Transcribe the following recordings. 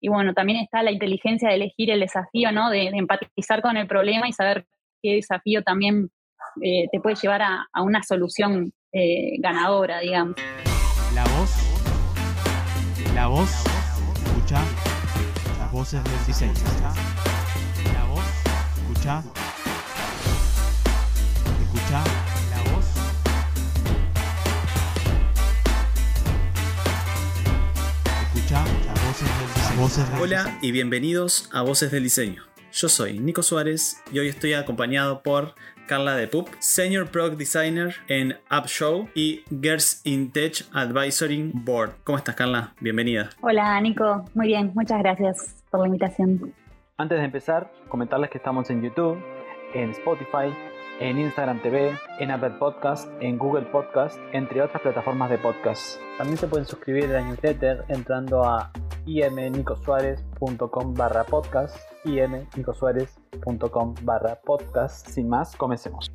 y bueno, también está la inteligencia de elegir el desafío, ¿no? De, empatizar con el problema y saber qué desafío también eh, te puede llevar a, una solución eh, ganadora, digamos. La voz, la voz, escucha las voces del diseño. La voz, escucha, escucha del diseño. Hola y bienvenidos a Voces del Diseño. Yo soy Nico Suárez y hoy estoy acompañado por Carla de Pup, Senior Product Designer en AppShow y Girls in Tech Advisory Board. ¿Cómo estás, Carla? Bienvenida. Hola, Nico. Muy bien, muchas gracias por la invitación. Antes de empezar, comentarles que estamos en YouTube, en Spotify, en Instagram TV, en Apple Podcast, en Google Podcast, entre otras plataformas de podcast. También se pueden suscribir a la newsletter entrando a imnicosuárez.com barra podcast imnicosuárez.com barra podcast. Sin más, comencemos.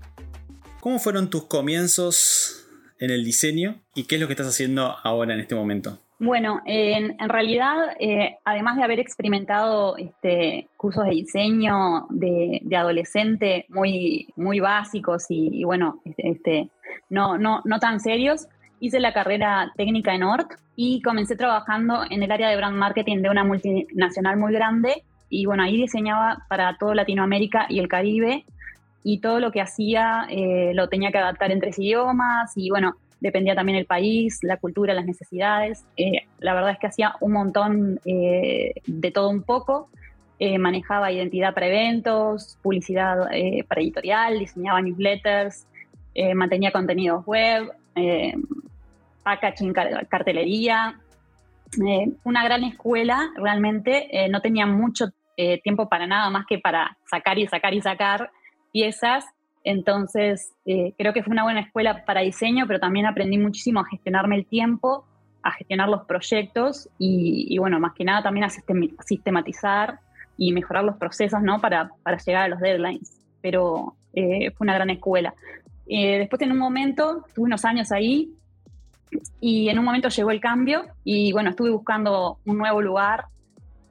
¿Cómo fueron tus comienzos en el diseño y qué es lo que estás haciendo ahora en este momento? Bueno, en, realidad, eh, además de haber experimentado este, cursos de diseño de, adolescente muy, muy básicos y, bueno, este, este, no, no, no tan serios, hice la carrera técnica en ORT y comencé trabajando en el área de brand marketing de una multinacional muy grande y bueno, ahí diseñaba para toda Latinoamérica y el Caribe y todo lo que hacía eh, lo tenía que adaptar en tres idiomas y bueno, dependía también el país, la cultura, las necesidades. Eh, la verdad es que hacía un montón eh, de todo un poco. manejaba identidad para eventos, publicidad para editorial, diseñaba newsletters, mantenía contenidos web, packaging, cartelería, eh, una gran escuela, realmente eh, no tenía mucho eh, tiempo para nada más que para sacar y sacar y sacar piezas. Entonces, creo que fue una buena escuela para diseño, pero también aprendí muchísimo a gestionarme el tiempo, a gestionar los proyectos y, bueno, más que nada también a sistematizar y mejorar los procesos, ¿no? Para, para llegar a los deadlines. Pero fue una gran escuela. después, en un momento, tuve unos años ahí, y en un momento llegó el cambio y bueno, estuve buscando un nuevo lugar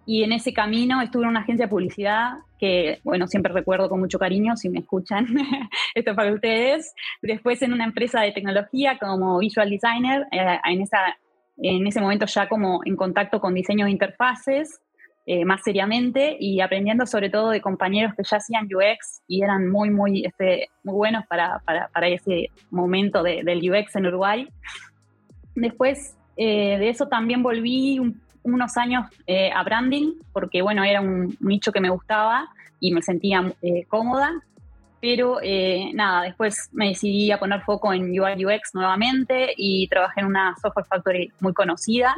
y en ese camino estuve en una agencia de publicidad que, bueno, siempre recuerdo con mucho cariño, si me escuchan, esto es para ustedes. Después en una empresa de tecnología como visual designer, eh, en, esa, en ese momento ya como en contacto con diseño de interfaces, eh, más seriamente y aprendiendo sobre todo de compañeros que ya hacían UX y eran muy, muy, este, muy buenos para, para, para ese momento de, del UX en Uruguay. Después eh, de eso también volví unos años eh, a branding, porque bueno, era un nicho que me gustaba y me sentía eh, cómoda. Pero nada, después me decidí a poner foco en UI UX nuevamente y trabajé en una software factory muy conocida.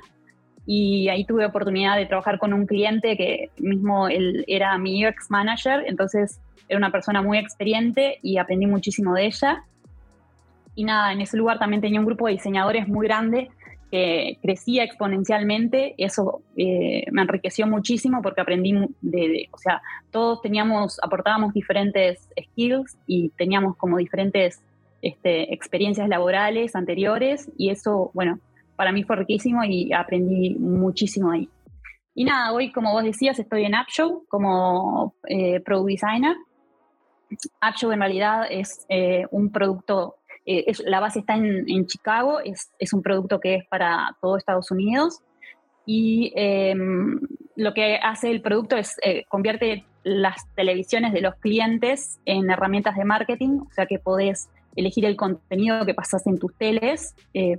Y ahí tuve oportunidad de trabajar con un cliente que mismo él era mi UX manager, entonces era una persona muy experiente y aprendí muchísimo de ella y nada, en ese lugar también tenía un grupo de diseñadores muy grande que crecía exponencialmente, eso eh, me enriqueció muchísimo porque aprendí de, o sea, todos teníamos, aportábamos diferentes skills y teníamos como diferentes este, experiencias laborales anteriores y eso, bueno, para mí fue riquísimo y aprendí muchísimo ahí. Y nada, hoy, como vos decías, estoy en AppShow como eh, Product Designer. AppShow en realidad es eh, un producto eh, la base está en, Chicago, es, un producto que es para todo Estados Unidos y em, lo que hace el producto es eh, convierte las televisiones de los clientes en herramientas de marketing, o sea que podés elegir el contenido que pasas en tus teles. Eh,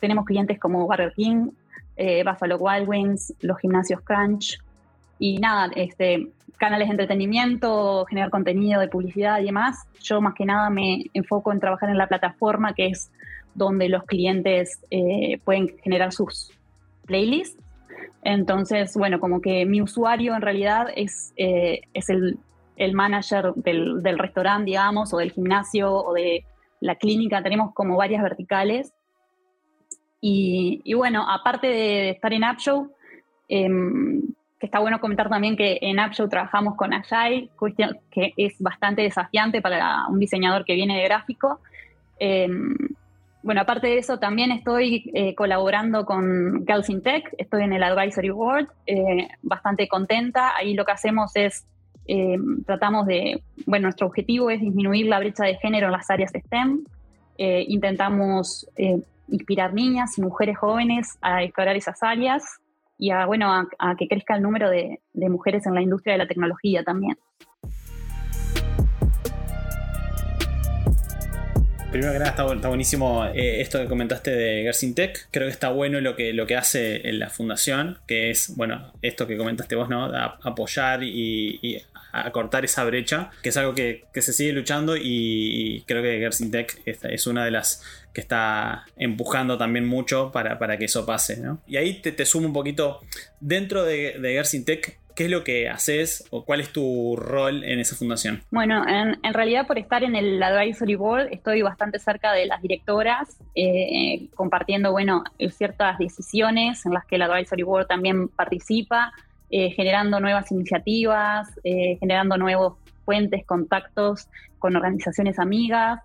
tenemos clientes como Burger King, Buffalo Wild Wings, los gimnasios Crunch, y nada, este, canales de entretenimiento, generar contenido de publicidad y demás. Yo más que nada me enfoco en trabajar en la plataforma que es donde los clientes eh, pueden generar sus playlists. Entonces, bueno, como que mi usuario en realidad es, eh, es el, el, manager del, del restaurante, digamos, o del gimnasio o de la clínica. Tenemos como varias verticales. Y, y bueno, aparte de estar en AppShow, eh, que está bueno comentar también que en AppShow trabajamos con Agile, que es bastante desafiante para un diseñador que viene de gráfico. Em, bueno, aparte de eso, también estoy eh, colaborando con Girls in Tech, estoy en el Advisory Board, eh, bastante contenta. Ahí lo que hacemos es, eh, tratamos de, bueno, nuestro objetivo es disminuir la brecha de género en las áreas STEM. intentamos inspirar niñas y mujeres jóvenes a explorar esas áreas y a, bueno, a, que crezca el número de mujeres en la industria de la tecnología también. Primero que nada está, buenísimo eh, esto que comentaste de Gersin. Creo que está bueno lo que, lo que hace en la fundación, que es, bueno, esto que comentaste vos, ¿no? apoyar y, acortar esa brecha, que es algo que, se sigue luchando y, creo que Gersin Tech es, una de las que está empujando también mucho para, que eso pase, ¿no? Y ahí te, sumo un poquito, dentro de, de Gersin ¿Qué es lo que haces o cuál es tu rol en esa fundación? Bueno, en, realidad por estar en el Advisory Board estoy bastante cerca de las directoras, eh, compartiendo, bueno, ciertas decisiones en las que el Advisory Board también participa, eh, generando nuevas iniciativas, eh, generando nuevos puentes, contactos con organizaciones amigas.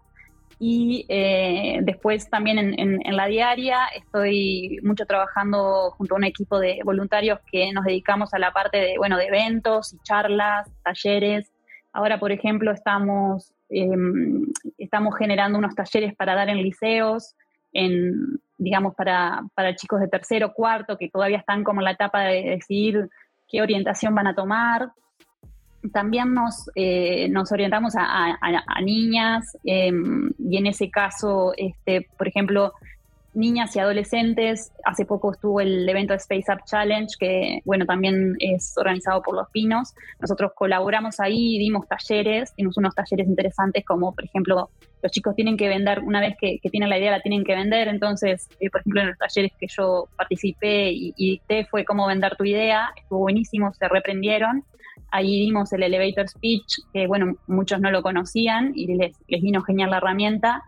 Y eh, después también en, la diaria estoy mucho trabajando junto a un equipo de voluntarios que nos dedicamos a la parte de, bueno, de eventos y charlas, talleres. Ahora, por ejemplo, estamos, em, estamos generando unos talleres para dar en liceos, en, digamos, para, para chicos de tercero, cuarto, que todavía están como en la etapa de decidir qué orientación van a tomar también nos, eh, nos orientamos a, niñas em, y en ese caso, este, por ejemplo, niñas y adolescentes. Hace poco estuvo el evento Space Up Challenge, que bueno, también es organizado por Los Pinos. Nosotros colaboramos ahí, dimos talleres, dimos unos talleres interesantes como, por ejemplo, los chicos tienen que vender, una vez que, tienen la idea, la tienen que vender. Entonces, eh, por ejemplo, en los talleres que yo participé y, y fue cómo vender tu idea, estuvo buenísimo, se reprendieron. Ahí dimos el elevator speech, que bueno, muchos no lo conocían y les, les vino genial la herramienta.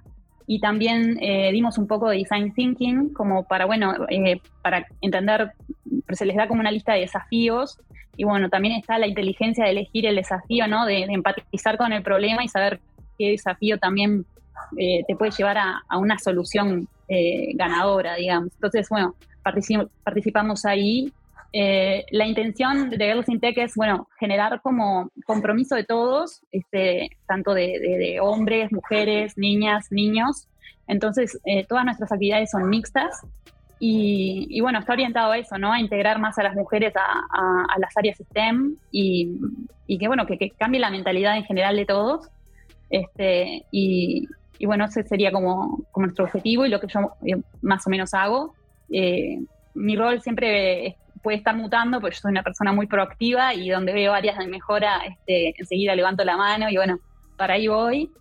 Y también eh, dimos un poco de design thinking, como para, bueno, eh, para entender, se les da como una lista de desafíos. Y bueno, también está la inteligencia de elegir el desafío, ¿no? De, empatizar con el problema y saber qué desafío también eh, te puede llevar a, a una solución ganadora, digamos. Entonces, bueno, participamos ahí eh, la intención de Girls in Tech es, bueno, generar como compromiso de todos, este, tanto de, hombres, mujeres, niñas, niños. Entonces, eh, todas nuestras actividades son mixtas y, bueno, está orientado a eso, ¿no? A integrar más a las mujeres a, las áreas STEM y, que, bueno, que, cambie la mentalidad en general de todos. Este, y, bueno, ese sería como, nuestro objetivo y lo que yo eh, más o menos hago. mi rol siempre puede estar mutando, porque yo soy una persona muy proactiva y donde veo áreas de mejora, este, enseguida levanto la mano y bueno, para ahí voy.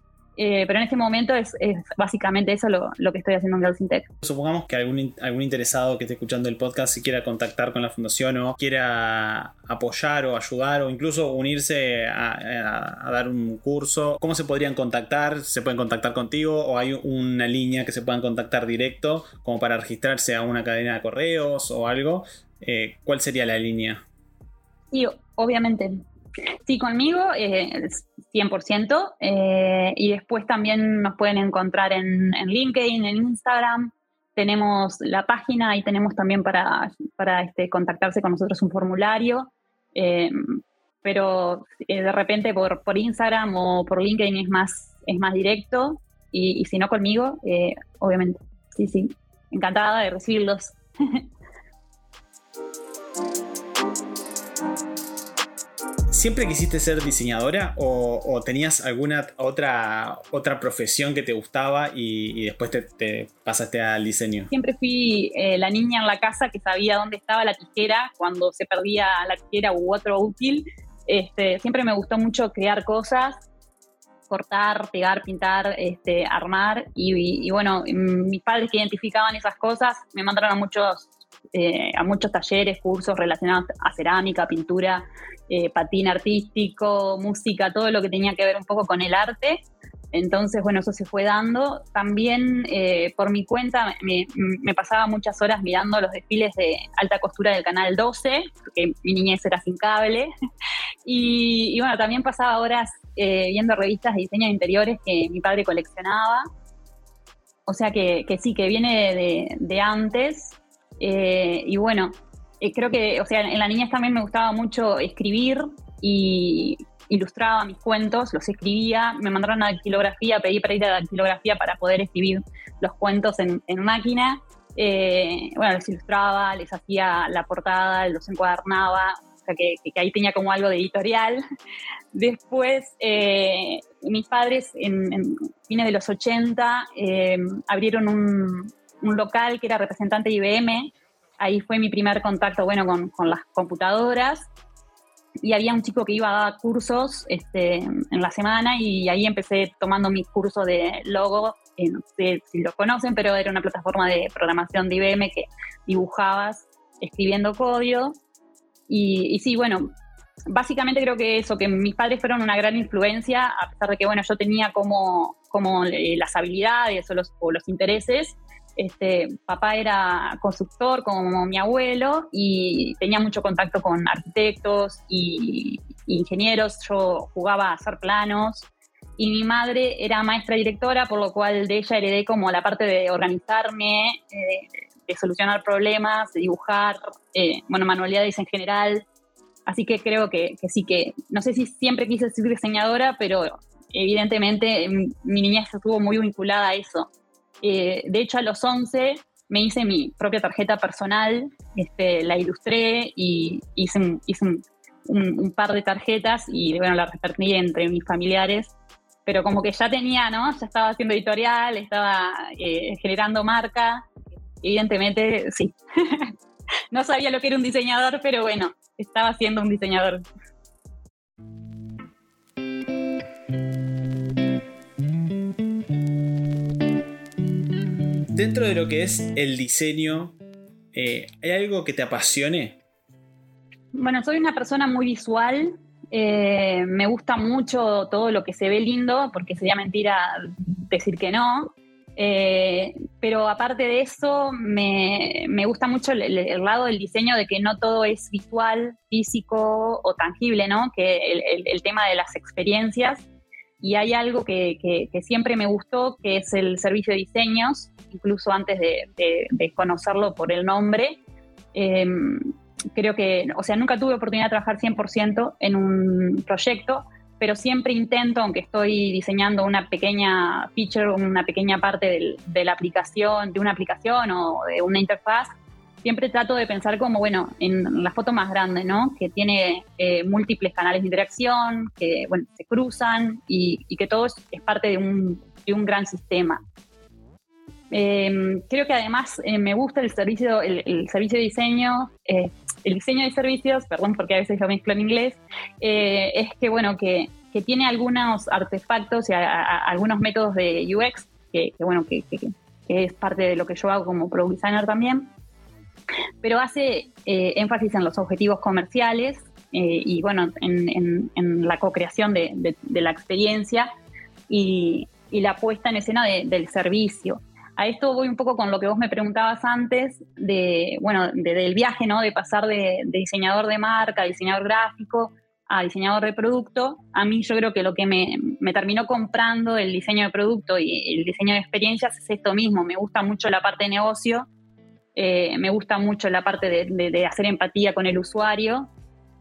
Eh, pero en este momento es, básicamente eso lo, que estoy haciendo en Girls in Tech. Supongamos que algún, algún interesado que esté escuchando el podcast si quiera contactar con la fundación o quiera apoyar o ayudar o incluso unirse a, a, dar un curso, ¿cómo se podrían contactar? ¿Se pueden contactar contigo o hay una línea que se puedan contactar directo como para registrarse a una cadena de correos o algo? Eh, ¿cuál sería la línea? Sí, obviamente. Sí, conmigo eh, 100%. Eh, y después también nos pueden encontrar en, LinkedIn, en Instagram. Tenemos la página y tenemos también para, para este, contactarse con nosotros un formulario. Eh, pero de repente por, por Instagram o por LinkedIn es más, es más directo. Y, y si no conmigo, obviamente. Sí, sí. Encantada de recibirlos. ¿Siempre quisiste ser diseñadora o, tenías alguna otra, otra profesión que te gustaba y, después te, pasaste al diseño? Siempre fui eh, la niña en la casa que sabía dónde estaba la tijera cuando se perdía la tijera u otro útil. Este, siempre me gustó mucho crear cosas, cortar, pegar, pintar, este, armar. Y, bueno, mis padres que identificaban esas cosas me mandaron a muchos, eh, a muchos talleres, cursos relacionados a cerámica, pintura, eh, patín artístico, música, todo lo que tenía que ver un poco con el arte. Entonces, bueno, eso se fue dando. También eh, por mi cuenta me, pasaba muchas horas mirando los desfiles de alta costura del Canal 12, porque mi niñez era sin cable. Y, bueno, también pasaba horas eh, viendo revistas de diseño de interiores que mi padre coleccionaba. o sea que, sí, que viene de, antes. Eh, y bueno, eh, creo que, o sea, en la niñez también me gustaba mucho escribir y ilustraba mis cuentos, los escribía, me mandaron a dactilografía, pedí para ir a dactilografía para poder escribir los cuentos en, máquina. Eh, bueno, los ilustraba, les hacía la portada, los encuadernaba, o sea que, ahí tenía como algo de editorial. Después, mis padres en, fines de los 80 abrieron un, un local que era representante de IBM ahí fue mi primer contacto, bueno, con, con las computadoras. Y había un chico que iba a dar cursos este, en la semana y ahí empecé tomando mi curso de logo. Eh, no sé si lo conocen, pero era una plataforma de programación de IBM que dibujabas escribiendo código. Y, y sí, bueno, básicamente creo que eso, que mis padres fueron una gran influencia, a pesar de que, bueno, yo tenía como, como eh, las habilidades o los, o los intereses, este, papá era constructor como mi abuelo y tenía mucho contacto con arquitectos y, ingenieros. Yo jugaba a hacer planos y mi madre era maestra directora, por lo cual de ella heredé como la parte de organizarme, eh, de solucionar problemas, de dibujar, eh, bueno, manualidades en general. Así que creo que, que, sí que, no sé si siempre quise ser diseñadora, pero evidentemente mi niñez estuvo muy vinculada a eso. Eh, de hecho, a los 11 me hice mi propia tarjeta personal, este, la ilustré y hice, un, par de tarjetas y bueno, la repartí entre mis familiares. Pero como que ya tenía, ¿no? Ya estaba haciendo editorial, estaba eh, generando marca. Evidentemente, sí. no sabía lo que era un diseñador, pero bueno, estaba siendo un diseñador. Dentro de lo que es el diseño, eh, ¿hay algo que te apasione? Bueno, soy una persona muy visual. Eh, me gusta mucho todo lo que se ve lindo, porque sería mentira decir que no. Eh, pero aparte de eso, me, gusta mucho el, lado del diseño de que no todo es visual, físico o tangible, ¿no? Que el tema de las experiencias y hay algo que, siempre me gustó, que es el servicio de diseños, incluso antes de, conocerlo por el nombre. Em, creo que, o sea, nunca tuve oportunidad de trabajar 100% en un proyecto, pero siempre intento, aunque estoy diseñando una pequeña feature, una pequeña parte de la aplicación, de una aplicación o de una interfaz, siempre trato de pensar como, bueno, en la foto más grande, ¿no? Que tiene eh, múltiples canales de interacción, que, bueno, se cruzan y, que todo es, parte de un, gran sistema. Em, creo que además eh, me gusta el servicio, el, servicio de diseño, eh, el diseño de servicios, perdón porque a veces lo mezclo en inglés, es que, bueno, que, tiene algunos artefactos y algunos métodos de UX, que, bueno, que, que es parte de lo que yo hago como product designer también, pero hace eh, énfasis en los objetivos comerciales eh, y bueno, en, la co-creación de, la experiencia y, la puesta en escena del servicio. A esto voy un poco con lo que vos me preguntabas antes, de, bueno, del viaje, ¿no? De pasar de, diseñador de marca, diseñador gráfico, a diseñador de producto. A mí yo creo que lo que me, me terminó comprando el diseño de producto y el diseño de experiencias es esto mismo. Me gusta mucho la parte de negocio eh, me gusta mucho la parte de, hacer empatía con el usuario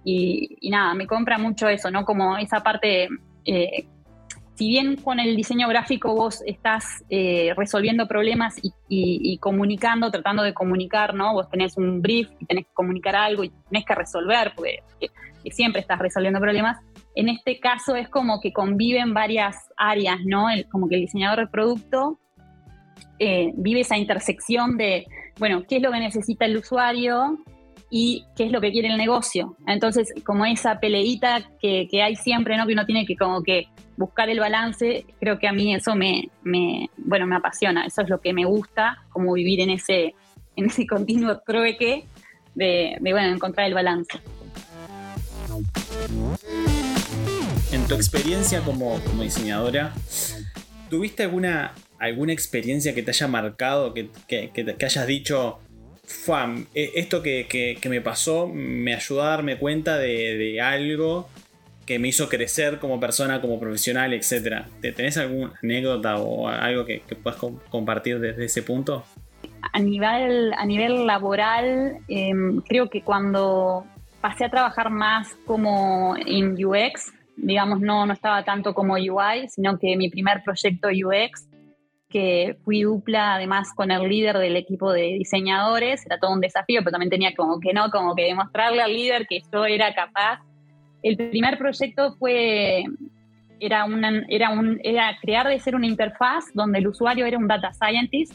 y, nada, me compra mucho eso, ¿no? Como esa parte, eh, si bien con el diseño gráfico vos estás eh, resolviendo problemas y, comunicando, tratando de comunicar, ¿no? Vos tenés un brief y tenés que comunicar algo y tenés que resolver, porque siempre estás resolviendo problemas. En este caso es como que conviven varias áreas, ¿no? como que el diseñador de producto vive esa intersección de bueno, qué es lo que necesita el usuario y qué es lo que quiere el negocio. Entonces, como esa peleita que, hay siempre, ¿no? Que uno tiene que como que buscar el balance, creo que a mí eso me, bueno, me apasiona, eso es lo que me gusta, como vivir en ese, en ese continuo trueque de, de bueno, encontrar el balance. En tu experiencia como, como diseñadora, ¿tuviste alguna alguna experiencia que te haya marcado, que, hayas dicho, e, esto que, me pasó me ayudó a darme cuenta de, algo que me hizo crecer como persona, como profesional. ¿Te ¿Tenés alguna anécdota o algo que, puedas compartir desde ese punto? A nivel, a nivel laboral, em, creo que cuando pasé a trabajar más como en UX, digamos, no, no estaba tanto como UI, sino que mi primer proyecto UX, que fui dupla además con el líder del equipo de diseñadores, era todo un desafío, pero también tenía como que no, como que demostrarle al líder que yo era capaz. El primer proyecto fue, era, una, era, un, era crear de ser una interfaz donde el usuario era un data scientist.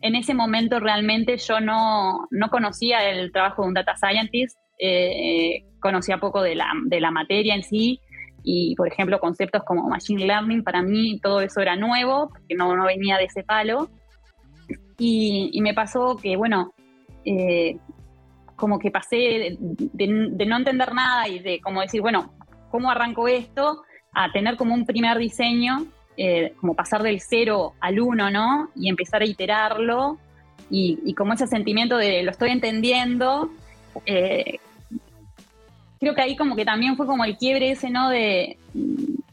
En ese momento realmente yo no, no conocía el trabajo de un data scientist, eh, conocía poco de la, de la materia en sí, y, por ejemplo, conceptos como Machine Learning, para mí todo eso era nuevo, porque no, no venía de ese palo. Y, me pasó que, bueno, eh, como que pasé de, no entender nada y de como decir, bueno, ¿cómo arranco esto? A tener como un primer diseño, eh, como pasar del cero al uno, ¿no? Y empezar a iterarlo y, como ese sentimiento de lo estoy entendiendo, eh, creo que ahí como que también fue como el quiebre ese, ¿no? De,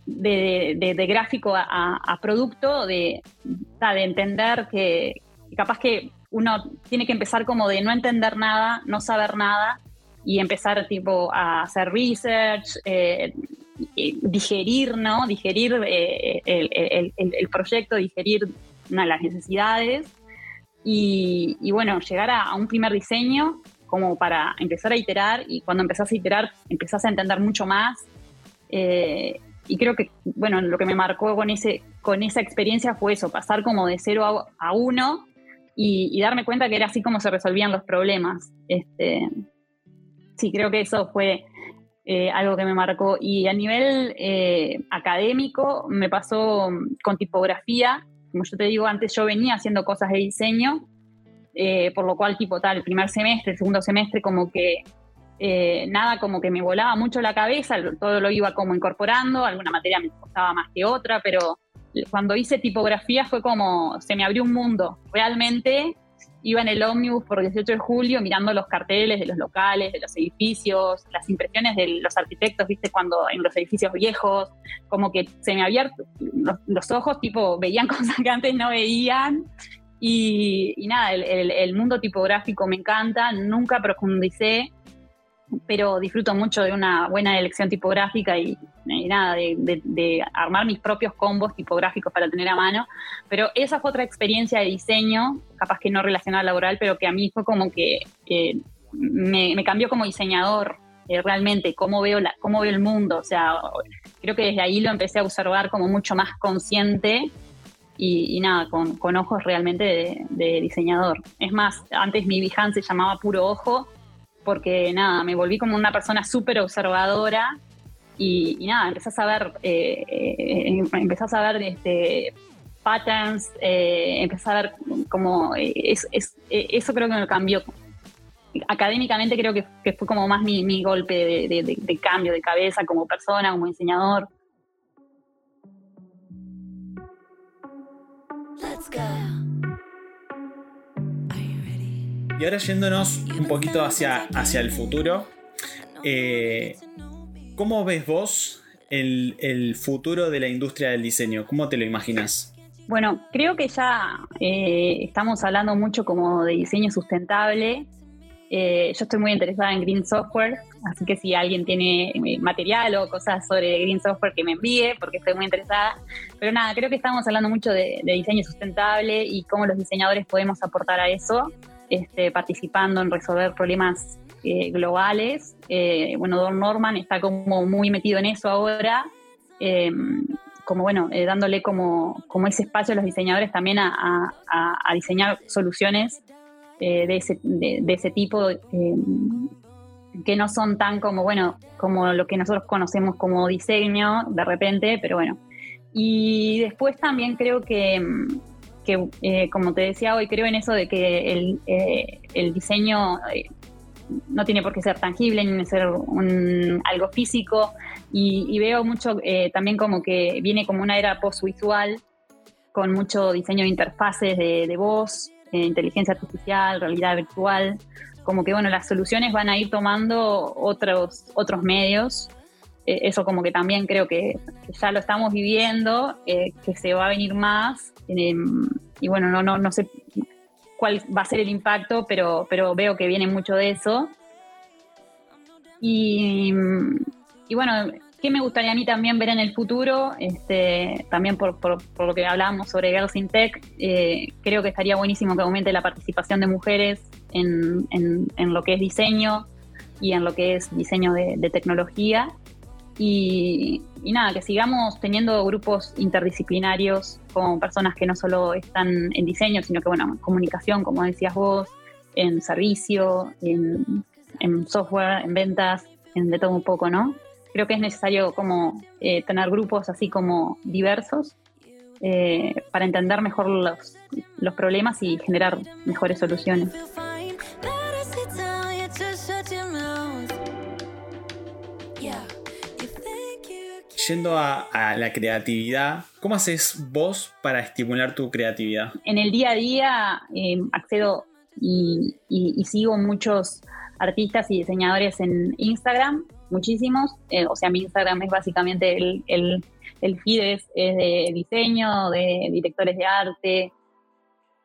de, gráfico a, producto, de, de entender que capaz que uno tiene que empezar como de no entender nada, no saber nada y empezar tipo a hacer research, eh, digerir, ¿no? Digerir eh, el, proyecto, digerir las necesidades y, bueno, llegar a, un primer diseño como para empezar a iterar y cuando empezás a iterar empezás a entender mucho más. Eh, y creo que, bueno, lo que me marcó con, ese, con esa experiencia fue eso, pasar como de cero a, uno y, darme cuenta que era así como se resolvían los problemas. Este, sí, creo que eso fue eh, algo que me marcó. Y a nivel eh, académico me pasó con tipografía. Como yo te digo, antes yo venía haciendo cosas de diseño eh, por lo cual tipo tal, el primer semestre, el segundo semestre como que eh, nada, como que me volaba mucho la cabeza, todo lo iba como incorporando, alguna materia me costaba más que otra, pero cuando hice tipografía fue como, se me abrió un mundo, realmente iba en el ómnibus por 18 de julio mirando los carteles de los locales, de los edificios, las impresiones de los arquitectos, viste, cuando en los edificios viejos, como que se me abrían los, los ojos, tipo, veían cosas que antes no veían y, nada, el, mundo tipográfico me encanta, nunca profundicé, pero disfruto mucho de una buena elección tipográfica y, nada, de, armar mis propios combos tipográficos para tener a mano. Pero esa fue otra experiencia de diseño, capaz que no relacionada al laboral, pero que a mí fue como que me, cambió como diseñador. Eh, realmente cómo veo la, cómo veo el mundo, o sea, creo que desde ahí lo empecé a observar como mucho más consciente y, nada, con, con, ojos realmente de, diseñador. Es más, antes mi Behance se llamaba Puro Ojo, porque nada, me volví como una persona súper observadora y, nada, empecé a saber, eh, eh, empecé a saber este, patterns, eh, empecé a ver como, es, es, eso creo que me cambió. Académicamente creo que, fue como más mi, golpe de, de cambio de cabeza como persona, como diseñador. Y ahora yéndonos un poquito hacia, hacia el futuro, eh, ¿cómo ves vos el, futuro de la industria del diseño? ¿Cómo te lo imaginas? Bueno, creo que ya eh, estamos hablando mucho como de diseño sustentable eh, yo estoy muy interesada en Green Software, así que si alguien tiene eh, material o cosas sobre Green Software que me envíe, porque estoy muy interesada. Pero nada, creo que estamos hablando mucho de, diseño sustentable y cómo los diseñadores podemos aportar a eso, este, participando en resolver problemas eh, globales. bueno, Don Norman está como muy metido en eso ahora. Em, como bueno, dándole como, como ese espacio a los diseñadores también a, a diseñar soluciones eh, de, ese, tipo eh, que no son tan como, bueno, como lo que nosotros conocemos como diseño de repente, pero bueno. Y después también creo que, que eh, como te decía hoy, creo en eso de que el, el diseño no tiene por qué ser tangible ni ser un, algo físico y, veo mucho también como que viene como una era post-visual con mucho diseño de interfaces de, voz, eh, inteligencia artificial, realidad virtual, como que bueno, las soluciones van a ir tomando otros, otros medios eh, eso como que también creo que, ya lo estamos viviendo, eh, que se va a venir más. Em, y bueno, no, no, no sé cuál va a ser el impacto, pero, pero veo que viene mucho de eso. Y, y bueno, ¿qué me gustaría a mí también ver en el futuro? Este, también por, lo que hablábamos sobre Girls in Tech, eh, creo que estaría buenísimo que aumente la participación de mujeres en, en, lo que es diseño y en lo que es diseño de, de tecnología. Y, nada, que sigamos teniendo grupos interdisciplinarios con personas que no solo están en diseño, sino que, bueno, en comunicación, como decías vos, en servicio, en, software, en ventas, en de todo un poco, ¿no? Creo que es necesario como eh, tener grupos así como diversos eh, para entender mejor los, los problemas y generar mejores soluciones. yendo a, la creatividad, ¿cómo haces vos para estimular tu creatividad? En el día a día eh, accedo y, sigo muchos artistas y diseñadores en Instagram, muchísimos. Eh, o sea, mi Instagram es básicamente el, el, el feed es, de diseño, de directores de arte.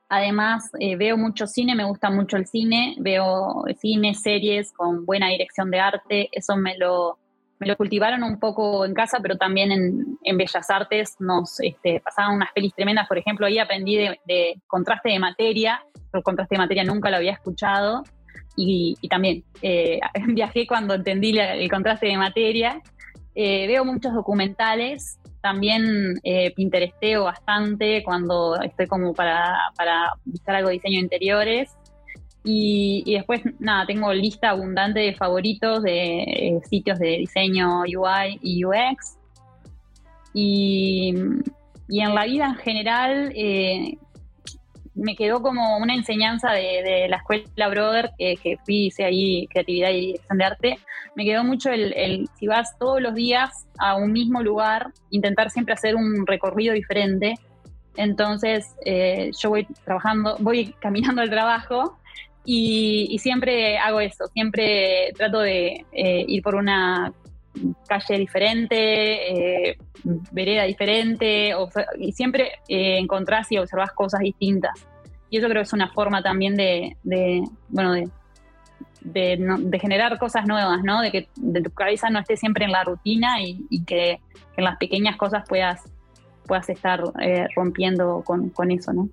Además, eh, veo mucho cine, me gusta mucho el cine, veo cine, series con buena dirección de arte, eso me lo, me lo cultivaron un poco en casa, pero también en, Bellas Artes nos este, pasaban unas pelis tremendas. Por ejemplo, ahí aprendí de, contraste de materia. El contraste de materia nunca lo había escuchado. Y, también eh, viajé cuando entendí el contraste de materia. Eh, veo muchos documentales. También eh, pinteresteo bastante cuando estoy como para, para buscar algo de diseño de interiores. Y, después, nada, tengo lista abundante de favoritos de eh, sitios de diseño UI y UX. Y, en la vida en general, eh, me quedó como una enseñanza de, la escuela Brother, que fui, hice ahí creatividad y dirección de arte. Me quedó mucho el, si vas todos los días a un mismo lugar, intentar siempre hacer un recorrido diferente. Entonces, eh, yo voy trabajando, voy caminando al trabajo y, siempre hago eso, siempre trato de eh, ir por una calle diferente, eh, vereda diferente, y siempre eh, encontrás y observás cosas distintas. Y eso creo que es una forma también de, bueno, de, de, generar cosas nuevas, ¿no? De que de tu cabeza no esté siempre en la rutina y, que, en las pequeñas cosas puedas, puedas estar rompiendo con, con eso, ¿no?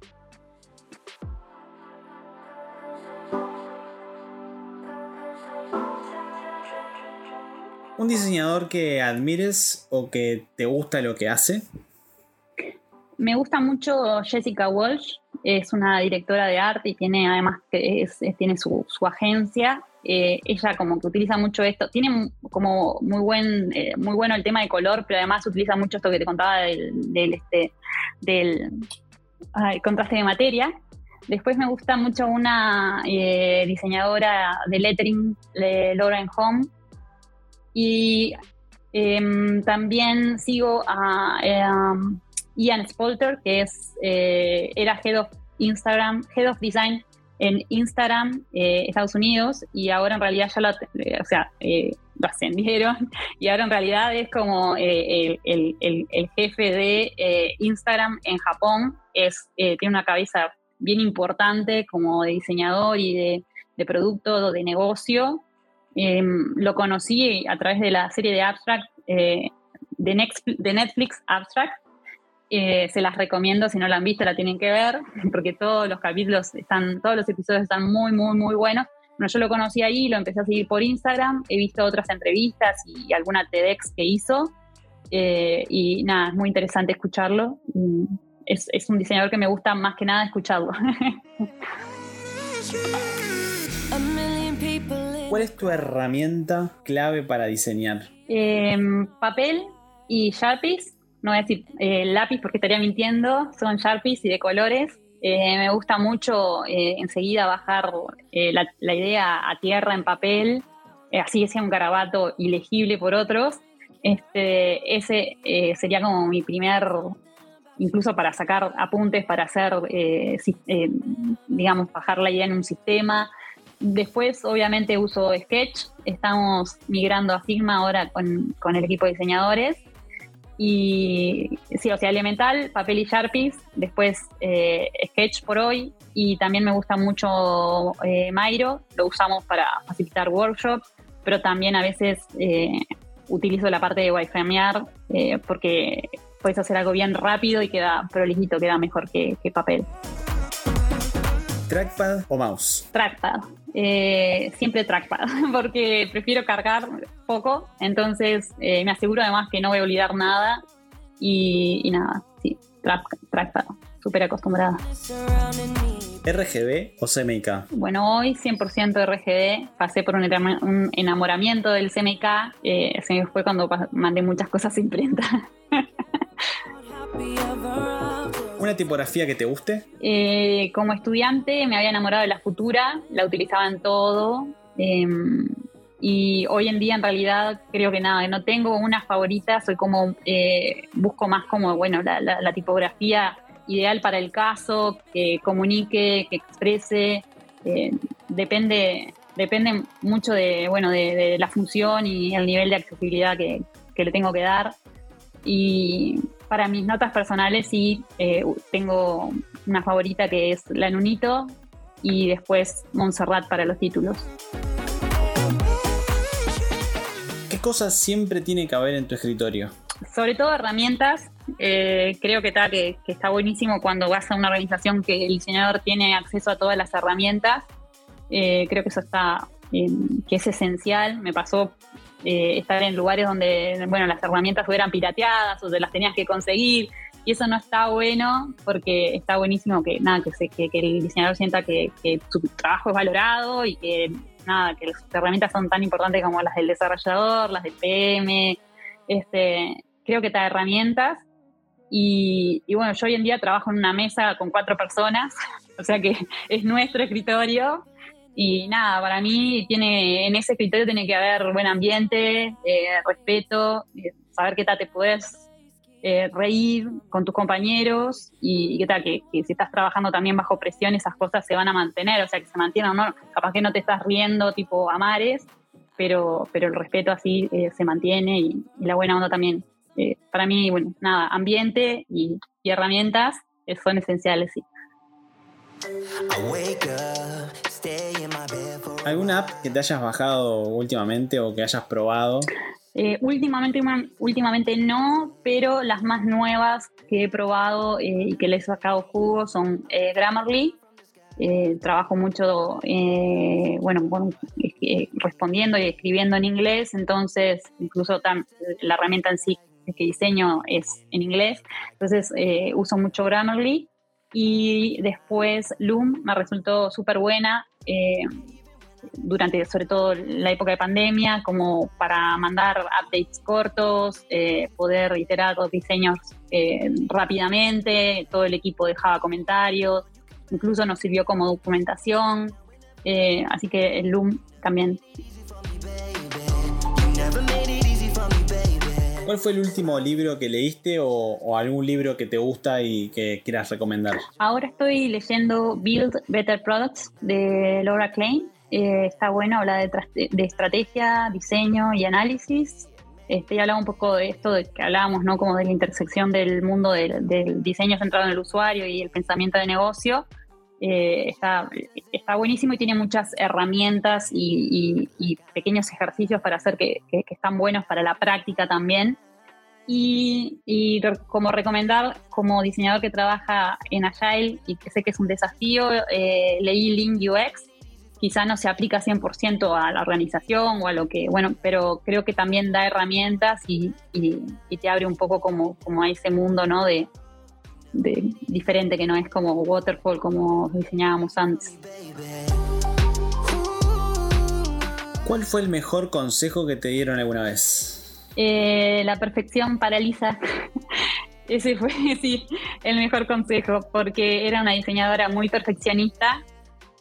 ¿Un diseñador que admires o que te gusta lo que hace? Me gusta mucho Jessica Walsh, es una directora de arte y tiene además que tiene su, agencia. Eh, ella como que utiliza mucho esto, tiene como muy buen, eh, muy bueno el tema de color, pero además utiliza mucho esto que te contaba del, este, del contraste de materia. Después me gusta mucho una eh, diseñadora de lettering, Lauren Home, y em, también sigo a em, Ian Spolter, que es, eh, era Head of Instagram, Head of Design en Instagram, eh, Estados Unidos, y ahora en realidad ya lo, eh, o sea, lo ascendieron, y ahora en realidad es como el, jefe de Instagram en Japón, es, tiene una cabeza bien importante como de diseñador y de, de producto, de negocio, Em, lo conocí a través de la serie de Abstract, eh, de, de, Netflix Abstract. Eh, se las recomiendo, si no la han visto la tienen que ver, porque todos los capítulos están, todos los episodios están muy, muy, muy buenos. Bueno, yo lo conocí ahí, lo empecé a seguir por Instagram, he visto otras entrevistas y, alguna TEDx que hizo. Eh, y nada, es muy interesante escucharlo. Es, es un diseñador que me gusta más que nada escucharlo. ¿Cuál es tu herramienta clave para diseñar? Em, papel y Sharpies. No voy a decir eh, lápiz porque estaría mintiendo. Son Sharpies y de colores. Eh, me gusta mucho eh, enseguida bajar la, idea a tierra en papel, así que sea un garabato ilegible por otros. Este, ese sería como mi primer, incluso para sacar apuntes, para hacer, digamos, bajar la idea en un sistema. Después, obviamente, uso Sketch. Estamos migrando a Figma ahora con, con el equipo de diseñadores. Y sí, o sea, Elemental, papel y Sharpies, después eh, Sketch por hoy y también me gusta mucho eh, Miro, lo usamos para facilitar workshops, pero también a veces eh, utilizo la parte de wifimear eh, porque puedes hacer algo bien rápido y queda prolijito, queda mejor que, que papel. ¿Trackpad o mouse? Trackpad. Eh, siempre trackpad, porque prefiero cargar poco, entonces eh, me aseguro además que no voy a olvidar nada y, y nada, sí, track, trackpad, súper acostumbrada. ¿RGB o CMYK? Bueno, hoy 100% RGB, pasé por un, enam- un enamoramiento del CMK, eh, se me fue cuando mandé muchas cosas a imprenta. ¿Una tipografía que te guste? Eh, como estudiante me había enamorado de la futura, la utilizaba en todo. eh, y hoy en día en realidad creo que nada, no tengo una favorita, soy como, eh, busco más como, bueno, la, tipografía ideal para el caso, que comunique, que exprese, eh, depende, depende mucho de, bueno, de la función y el nivel de accesibilidad que, que le tengo que dar. Y para mis notas personales sí eh, tengo una favorita que es la Nunito y después Montserrat para los títulos. ¿Qué cosas siempre tiene que haber en tu escritorio? Sobre todo herramientas, eh, creo que, está, que, que está buenísimo cuando vas a una organización que el diseñador tiene acceso a todas las herramientas. Eh, creo que eso está, que es esencial. Me pasó eh, estar en lugares donde, bueno, las herramientas eran pirateadas o te las tenías que conseguir. Y eso no está bueno porque está buenísimo que nada que, se, que, que el diseñador sienta que, que su trabajo es valorado y que nada que las herramientas son tan importantes como las del desarrollador, las del PM. Este, creo que te da herramientas. Y, y bueno, yo hoy en día trabajo en una mesa con cuatro personas, o sea que es nuestro escritorio y nada, para mí tiene, en ese escritorio tiene que haber buen ambiente, eh, respeto, eh, saber qué tal te puedes eh, reír con tus compañeros y, y qué tal que, si estás trabajando también bajo presión esas cosas se van a mantener, o sea que se mantienen, ¿no? capaz que no te estás riendo tipo a mares, pero, pero el respeto así se mantiene y, la buena onda también. Para mí, bueno, nada, ambiente y, herramientas son esenciales, sí. ¿Alguna app que te hayas bajado últimamente o que hayas probado? Eh, últimamente, últimamente no, pero las más nuevas que he probado eh, y que les he sacado jugo son eh, Grammarly. trabajo mucho, bueno, bueno respondiendo y escribiendo en inglés, entonces incluso la herramienta en sí que diseño es en inglés, entonces uso mucho Grammarly. Y después Loom me resultó súper buena durante sobre todo la época de pandemia, como para mandar updates cortos, eh, poder iterar los diseños eh, rápidamente, todo el equipo dejaba comentarios, incluso nos sirvió como documentación, eh, así que el Loom también. ¿Cuál fue el último libro que leíste o, o, algún libro que te gusta y que quieras recomendar? Ahora estoy leyendo Build Better Products de Laura Klein. Eh, está bueno, habla de, de, estrategia, diseño y análisis. Este, y hablaba un poco de esto de que hablábamos, ¿no? Como de la intersección del mundo del, del diseño centrado en el usuario y el pensamiento de negocio. Eh, está, está, buenísimo y tiene muchas herramientas y, y, y pequeños ejercicios para hacer que, que, que, están buenos para la práctica también. Y, y, como recomendar, como diseñador que trabaja en Agile y que sé que es un desafío, eh, leí Lean UX, quizá no se aplica 100% a la organización o a lo que, bueno, pero creo que también da herramientas y, te abre un poco como, como a ese mundo, ¿no? De, de, diferente que no es como waterfall como diseñábamos antes. ¿Cuál fue el mejor consejo que te dieron alguna vez? Eh, la perfección paraliza. Ese fue, sí, el mejor consejo, porque era una diseñadora muy perfeccionista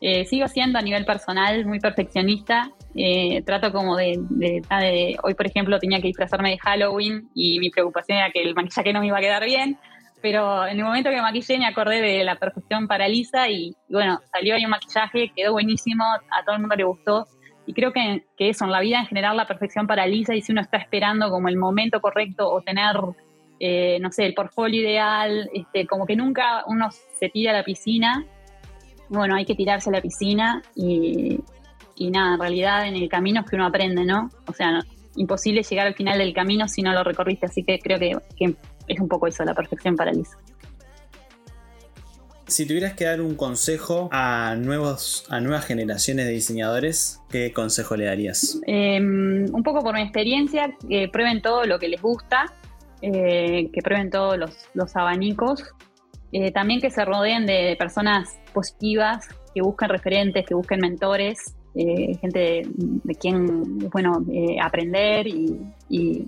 eh, sigo siendo a nivel personal muy perfeccionista. Eh, trato como de, de, de, Hoy, por ejemplo, tenía que disfrazarme de Halloween y mi preocupación era que el maquillaje no me iba a quedar bien. Pero en el momento que me maquillé me acordé de la perfección para Lisa y, bueno, salió ahí un maquillaje, quedó buenísimo, a todo el mundo le gustó. Y creo que, que eso, en la vida en general, la perfección para Lisa y si uno está esperando como el momento correcto o tener, eh, no sé, el portfolio ideal, este, como que nunca uno se tira a la piscina, bueno, hay que tirarse a la piscina y, y nada, en realidad en el camino es que uno aprende, ¿no? O sea, imposible llegar al final del camino si no lo recorriste, así que creo que es un poco eso, la perfección para Lisa. Si tuvieras que dar un consejo a, nuevos, a nuevas generaciones de diseñadores, ¿qué consejo le darías? Eh, un poco por mi experiencia, que prueben todo lo que les gusta, eh, que prueben todos los, los abanicos, eh, también que se rodeen de personas positivas, que busquen referentes, que busquen mentores, eh, gente de, de, quien, bueno, aprender y, y,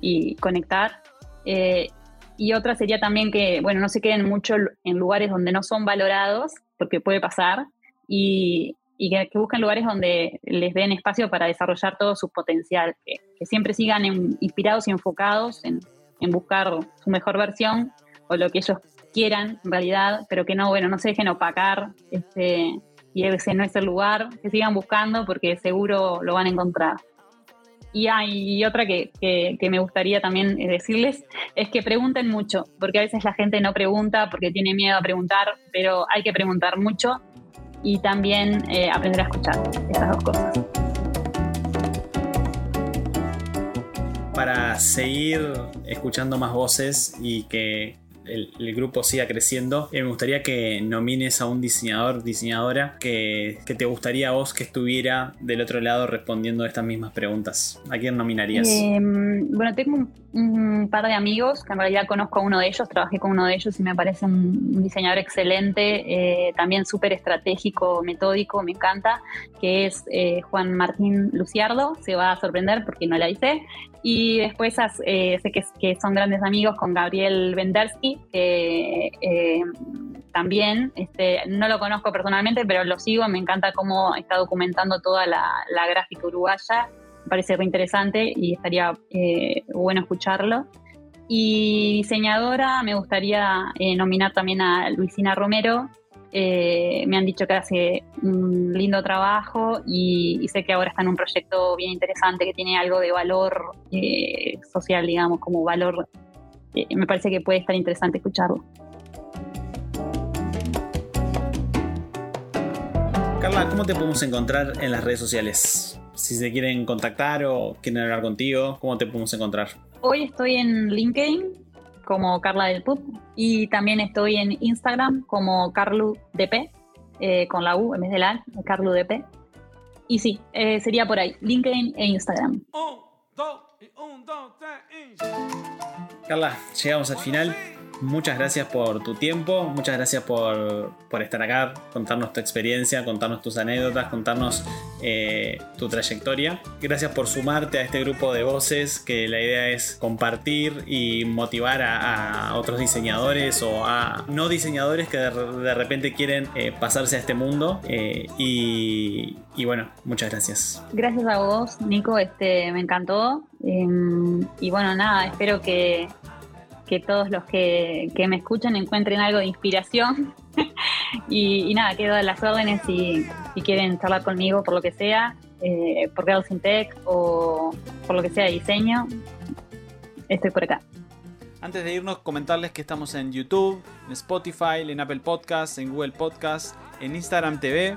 y conectar. Eh, y otra sería también que, bueno, no se queden mucho en lugares donde no son valorados, porque puede pasar, y, que, que, busquen lugares donde les den espacio para desarrollar todo su potencial, que, siempre sigan inspirados y enfocados en, en, buscar su mejor versión o lo que ellos quieran en realidad, pero que no, bueno, no se dejen opacar este, y ese no es el lugar, que sigan buscando porque seguro lo van a encontrar. Y hay otra que, que, me gustaría también decirles, es que pregunten mucho, porque a veces la gente no pregunta porque tiene miedo a preguntar, pero hay que preguntar mucho y también eh, aprender a escuchar, esas dos cosas. Para seguir escuchando más voces y que el, el, grupo siga creciendo, eh, me gustaría que nomines a un diseñador, diseñadora que, que, te gustaría a vos que estuviera del otro lado respondiendo estas mismas preguntas. ¿A quién nominarías? Eh, bueno, tengo un, un, par de amigos que en realidad conozco a uno de ellos, trabajé con uno de ellos y me parece un, un diseñador excelente, eh, también súper estratégico, metódico, me encanta, que es eh, Juan Martín Luciardo, se va a sorprender porque no la hice. Y después eh, sé que, que, son grandes amigos con Gabriel Vendersky, que eh, también este, no lo conozco personalmente, pero lo sigo, me encanta cómo está documentando toda la, gráfica uruguaya, me parece muy interesante y estaría eh, bueno escucharlo. Y diseñadora, me gustaría eh, nominar también a Luisina Romero, eh, me han dicho que hace un lindo trabajo y, sé que ahora está en un proyecto bien interesante que tiene algo de valor eh, social, digamos, como valor. Eh, me parece que puede estar interesante escucharlo. Carla, ¿cómo te podemos encontrar en las redes sociales? Si se quieren contactar o quieren hablar contigo, ¿cómo te podemos encontrar? Hoy estoy en LinkedIn, como Carla del Pub. Y también estoy en Instagram como CarluDP, eh, con la U en vez de la CarluDP. Y sí, eh, sería por ahí, LinkedIn e Instagram. Un, dos, Carla, llegamos al final. Muchas gracias por tu tiempo, muchas gracias por, por estar acá, contarnos tu experiencia, contarnos tus anécdotas, contarnos eh, tu trayectoria. Gracias por sumarte a este grupo de voces que la idea es compartir y motivar a, otros diseñadores o a no diseñadores que de, de repente quieren eh, pasarse a este mundo. Eh, y, y, bueno, muchas gracias. Gracias a vos, Nico, este, me encantó. y bueno, nada, espero que que todos los que, que, me escuchan encuentren algo de inspiración. y, nada, quedo a las órdenes si, quieren charlar conmigo por lo que sea, eh, por Girls in Tech o por lo que sea de diseño. Estoy por acá. Antes de irnos, comentarles que estamos en YouTube, en Spotify, en Apple Podcasts, en Google Podcasts, en Instagram TV.